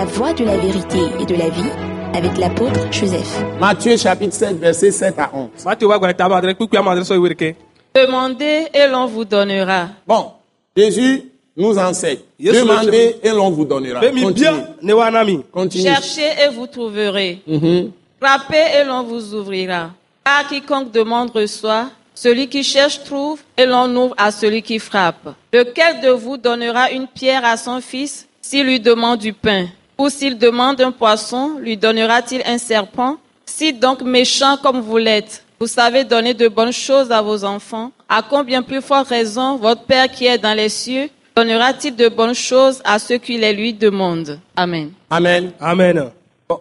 La voie de la vérité et de la vie avec l'apôtre Joseph. Matthieu chapitre 7, versets 7 à 11. Matthew wa gba taba adre kpikpi ama adre so iwe ke. Demandez et l'on vous donnera. Bon, Jésus nous enseigne. Demandez et l'on vous donnera. Continue. Continue. Cherchez et vous trouverez. Mhm. Frappez et l'on vous ouvrira. Car quiconque demande reçoit, celui qui cherche trouve, et l'on ouvre à celui qui frappe. Lequel de vous donnera une pierre à son fils s'il lui demande du pain? Ou s'il demande un poisson, lui donnera-t-il un serpent? Si donc méchant comme vous l'êtes, vous savez donner de bonnes choses à vos enfants, à combien plus forte raison votre Père qui est dans les cieux donnera-t-il de bonnes choses à ceux qui les lui demandent? Amen. Amen. Amen. Bon.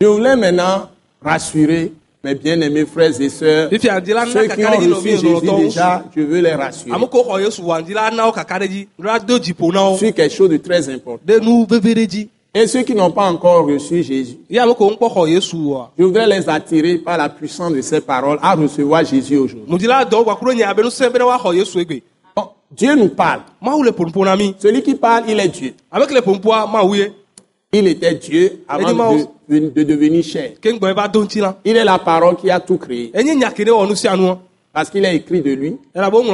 Je voulais maintenant rassurer mes bien-aimés frères et sœurs. Ceux qui ont reçu Jésus déjà, je veux les rassurer. Sur quelque chose de très important. Et ceux qui n'ont pas encore reçu Jésus, je voudrais les attirer par la puissance de ces paroles à recevoir Jésus aujourd'hui. Bon, Dieu nous parle. Celui qui parle, il est Dieu. A. Il était Dieu avant de, de- de devenir chair. Il est la parole qui a tout créé. Anu. Parce qu'il est écrit de lui.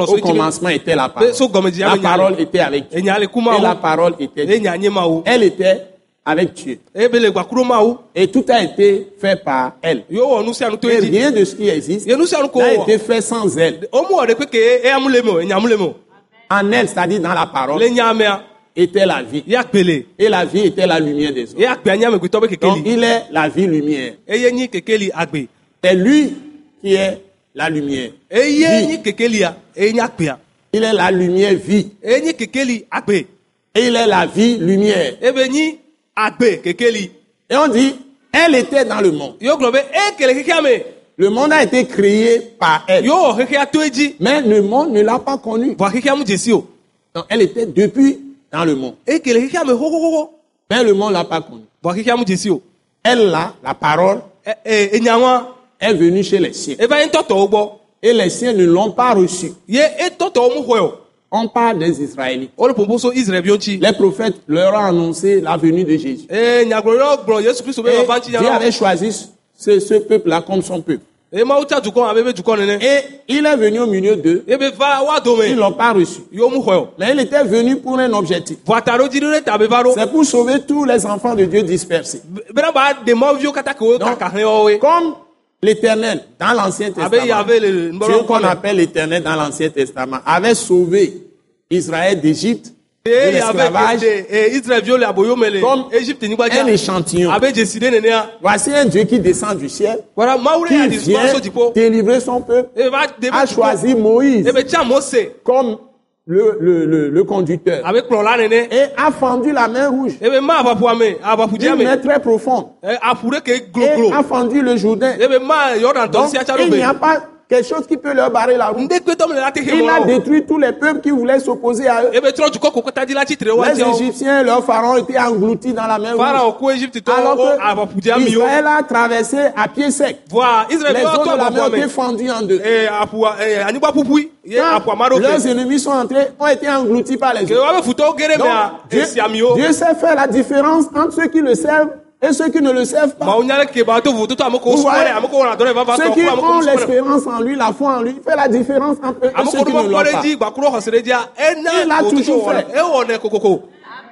Au commencement était la parole. Ji La parole était avec Dieu. Et la parole était Dieu. Elle était avec Dieu. O. Et tout a été fait par elle. Et rien de ce qui existe n'a été fait sans elle. E amule mo. En elle, c'est-à-dire dans la parole, était la vie. Et la vie était la lumière des be Donc, il est la vie lumière. C'est lui qui est la lumière. Vie. Il est la lumière vie. Et il est la vie lumière. Et on dit, elle était dans le monde. E ame? Le monde a été créé par elle. Mais le monde ne l'a pas connue. Bo keke amu jesi o. Donc, elle était depuis dans le monde. E ho. Mais le monde ne l'a pas connue. Bo keke amu jesi o. Elle, là, la parole, E e wa. est venue chez les siens. Gbo. Et les siens ne l'ont pas reçue. On parle des Israélites. Les prophètes leur ont annoncé la venue de Jésus. E be Et Dieu avait choisi ce, ce peuple-là comme son peuple. E nene. Et il est venu au milieu d'eux. Do Ils ne l'ont pas reçu. Mais il était venu pour un objectif. C'est pour sauver tous les enfants de Dieu dispersés. Donc. Comme l'Éternel, dans l'Ancien Abe Testament, ya ve le Dieu qu'on appelle l'Éternel dans l'Ancien Testament, avait sauvé Israël d'Égypte, de l'esclavage. Comme un échantillon. Voici un Dieu qui descend du ciel, qui vient délivrer son peuple, a choisi Moïse Ebe cha Mose. comme le, le, le, le conducteur. Et a fendu la mer rouge. D'une ame. mer très profonde. E ke et a fendu le Jourdain. Yordan Donc, il n'y a pas quelque chose qui peut leur barrer la route. Il a détruit tous les peuples qui voulaient s'opposer à eux. Wa Les. Égyptiens, leurs pharaons étaient engloutis dans la mer rouge. Alors o abapu di que o. Israël a traversé à pied sec. Les eaux de la mer ont été ame. fendues en deux. Quand leurs ennemis sont entrés, ont été engloutis par les Ke eaux. wa be futo gere Donc, me a Dieu, esi ami o. Dieu sait faire la différence entre ceux qui le servent et ceux qui ne le servent Ma pas. Vous voyez, Ceux qui ont l'espérance en lui, la foi en lui, il fait la différence entre eux et ceux qui ne l'ont pas. E Il a toujours fait.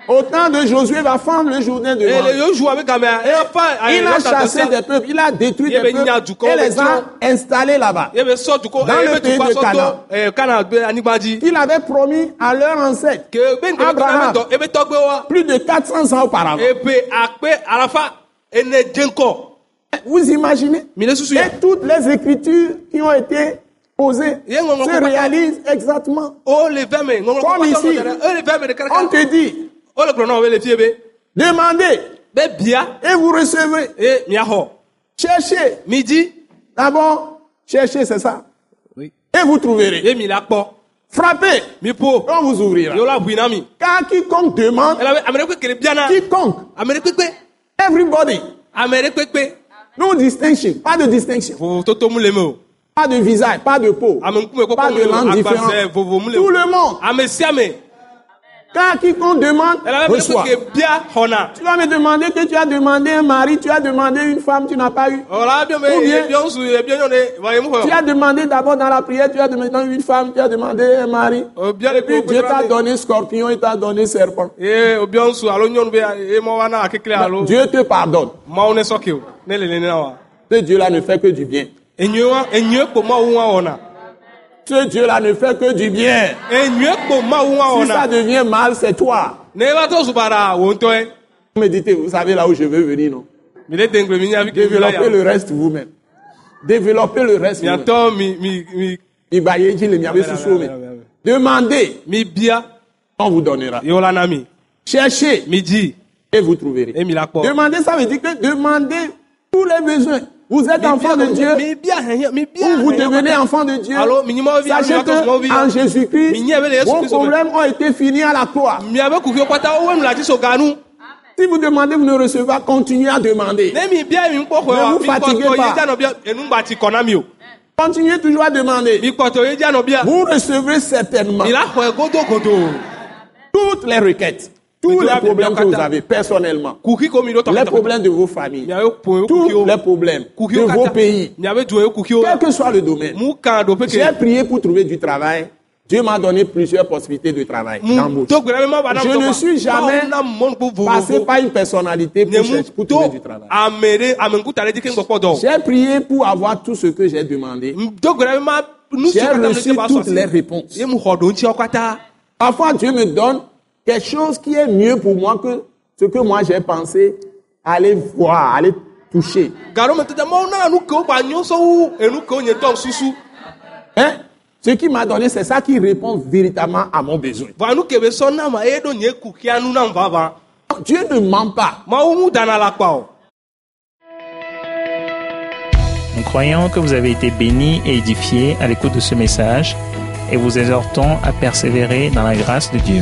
Au temps de Josué, va fendre le Jourdain de fa Il a chassé des peuples, il a détruit des Yebe nya peuples et les a installés là-bas. Dans le pays de Canaan. Il avait promis à leur ancêtre, Ke be nkebe Abraham. tɔ ebe tɔgbe wa. plus de 400 ans auparavant. Dzeŋkɔ. Vous imaginez? Et toutes les écritures qui ont été posées se réalisent exactement. O le fɛn mɛ ŋɔŋlɔ ko Comme ici. On te dit, O le gblɔ na o be le fie be. demandez et vous recevrez. E miaxɔ. Cherchez. Mi di. D'abord, cherchez, c'est ça. Oui. Et vous trouverez. Kpɔ. Frappez, on vous ouvrira. Car quiconque demande, biana. quiconque, everybody, Amere kpekpe. no distinction, pas de distinction, pas de visage, pas de peau, kɔkɔ pas de langue Agbasɛ différente. vovo mu le Tout le monde. Car quiconque demande, reçoit. Tu vas me demander que tu as demandé un mari, tu as demandé une femme, tu n'as pas eu. Ou bien- mu Tu as demandé d'abord dans la prière, tu as demandé une femme, tu as demandé un mari. O bia Et de puis ko Dieu t'a donné scorpion, il t'a donné serpent. Dieu te pardonne. Ce Dieu-là ne fait que du bien. Ce Dieu-là ne fait que du bien. Enyue kpo maaw wa Si ça devient mal, c'est toi. Vous méditez, vous savez là où je veux venir, non? Développez le reste vous-même. Développez le reste vous-même. Demandez, on vous donnera. Cherchez et vous trouverez. Demandez, ça veut dire que demandez tous les besoins. Vous êtes enfant de Dieu, ou vous devenez enfant de Dieu. Sachez que en Jésus-Christ, vos problèmes ont été finis à la croix. Si vous demandez, vous ne recevez pas, continuez à demander. ne vous fatiguez pas. Continuez toujours à demander. Vous recevrez certainement toutes les requêtes, tous les problèmes que vous avez personnellement, les problèmes de vos familles, tous les problèmes de vos pays, quel que soit le domaine. J'ai prié pour trouver du travail. Dieu m'a donné plusieurs possibilités de travail. d'embauche. Je ne suis jamais vovovo. par une personnalité pour, chercher- pour trouver du travail. J'ai prié pour avoir tout ce que j'ai demandé. J'ai reçu toutes les réponses. Parfois, Dieu me donne quelque chose qui est mieux pour moi que ce que moi j'ai pensé aller voir, aller toucher. Hein? Ce qui m'a donné, c'est ça qui répond véritablement à mon besoin. Dieu ne ment pas. mawu mu dana la kpa o. Nous croyons que vous avez été bénis et édifiés à l'écoute de ce message et vous exhortons à persévérer dans la grâce de Dieu.